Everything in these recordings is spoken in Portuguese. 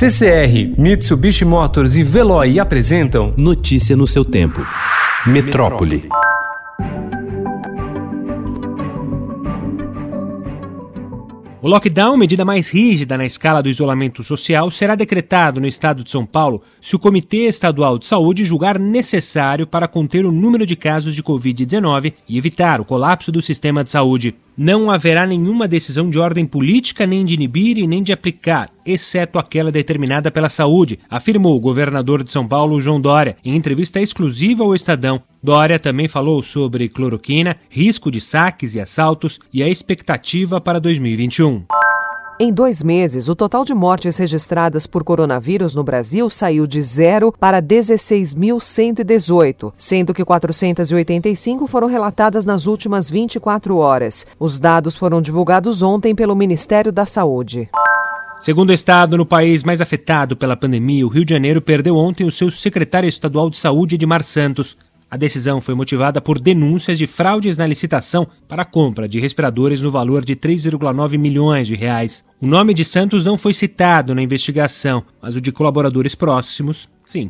CCR, Mitsubishi Motors e Veloy apresentam Notícia no seu tempo. Metrópole. O lockdown, medida mais rígida na escala do isolamento social, será decretado no estado de São Paulo se o Comitê Estadual de Saúde julgar necessário para conter o número de casos de Covid-19 e evitar o colapso do sistema de saúde. Não haverá nenhuma decisão de ordem política, nem de inibir e nem de aplicar, exceto aquela determinada pela saúde, afirmou o governador de São Paulo, João Dória, em entrevista exclusiva ao Estadão. Dória também falou sobre cloroquina, risco de saques e assaltos e a expectativa para 2021. Em dois meses, o total de mortes registradas por coronavírus no Brasil saiu de zero para 16.118, sendo que 485 foram relatadas nas últimas 24 horas. Os dados foram divulgados ontem pelo Ministério da Saúde. Segundo o estado no país mais afetado pela pandemia, o Rio de Janeiro perdeu ontem o seu secretário estadual de saúde, Edmar Santos. A decisão foi motivada por denúncias de fraudes na licitação para a compra de respiradores no valor de 3,9 milhões de reais. O nome de Santos não foi citado na investigação, mas o de colaboradores próximos, sim.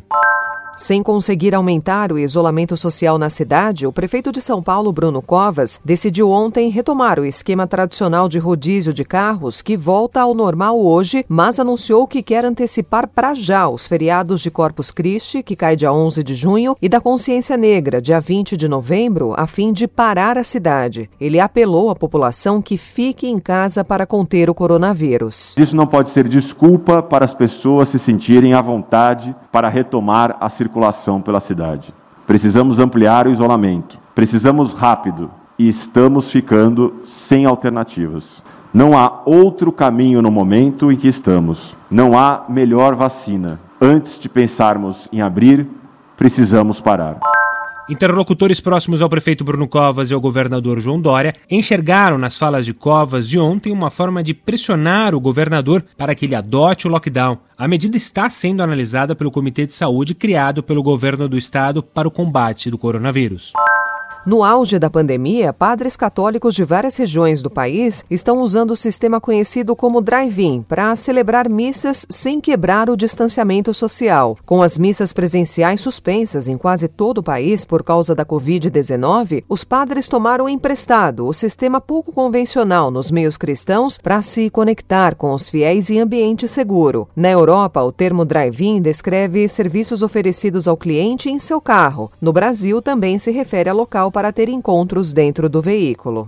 Sem conseguir aumentar o isolamento social na cidade, o prefeito de São Paulo, Bruno Covas, decidiu ontem retomar o esquema tradicional de rodízio de carros que volta ao normal hoje, mas anunciou que quer antecipar para já os feriados de Corpus Christi, que cai dia 11 de junho, e da Consciência Negra, dia 20 de novembro, a fim de parar a cidade. Ele apelou à população que fique em casa para conter o coronavírus. Isso não pode ser desculpa para as pessoas se sentirem à vontade para retomar a circulação pela cidade. Precisamos ampliar o isolamento. Precisamos rápido e estamos ficando sem alternativas. Não há outro caminho no momento em que estamos. Não há melhor vacina. Antes de pensarmos em abrir, precisamos parar. Interlocutores próximos ao prefeito Bruno Covas e ao governador João Dória enxergaram nas falas de Covas de ontem uma forma de pressionar o governador para que ele adote o lockdown. A medida está sendo analisada pelo Comitê de Saúde criado pelo governo do estado para o combate do coronavírus. No auge da pandemia, padres católicos de várias regiões do país estão usando o sistema conhecido como drive-in para celebrar missas sem quebrar o distanciamento social. Com as missas presenciais suspensas em quase todo o país por causa da Covid-19, os padres tomaram emprestado o sistema pouco convencional nos meios cristãos para se conectar com os fiéis em ambiente seguro. Na Europa, o termo drive-in descreve serviços oferecidos ao cliente em seu carro. No Brasil, também se refere a local para ter encontros dentro do veículo.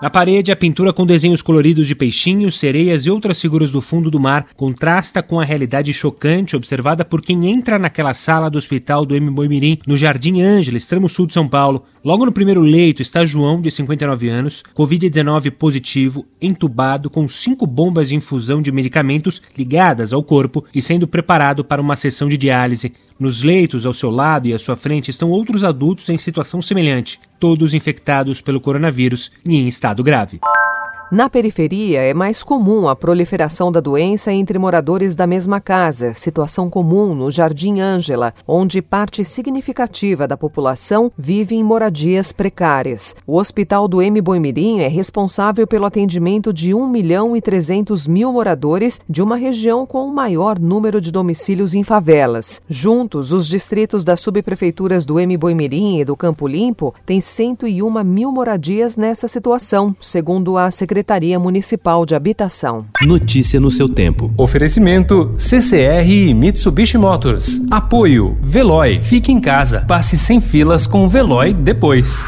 Na parede, a pintura com desenhos coloridos de peixinhos, sereias e outras figuras do fundo do mar contrasta com a realidade chocante observada por quem entra naquela sala do hospital do M. Boimirim, no Jardim Ângela, extremo sul de São Paulo. Logo no primeiro leito está João, de 59 anos, Covid-19 positivo, entubado com cinco bombas de infusão de medicamentos ligadas ao corpo e sendo preparado para uma sessão de diálise. Nos leitos ao seu lado e à sua frente estão outros adultos em situação semelhante, todos infectados pelo coronavírus e em estado grave. Na periferia, é mais comum a proliferação da doença entre moradores da mesma casa, situação comum no Jardim Ângela, onde parte significativa da população vive em moradias precárias. O Hospital do M. Boimirim é responsável pelo atendimento de 1 milhão e 300 mil moradores de uma região com o maior número de domicílios em favelas. Juntos, os distritos das subprefeituras do M. Boimirim e do Campo Limpo têm 101 mil moradias nessa situação, segundo a Secretaria Secretaria Municipal de Habitação. Notícia no seu tempo. Oferecimento CCR e Mitsubishi Motors. Apoio Veloy. Fique em casa. Passe sem filas com o Veloy depois.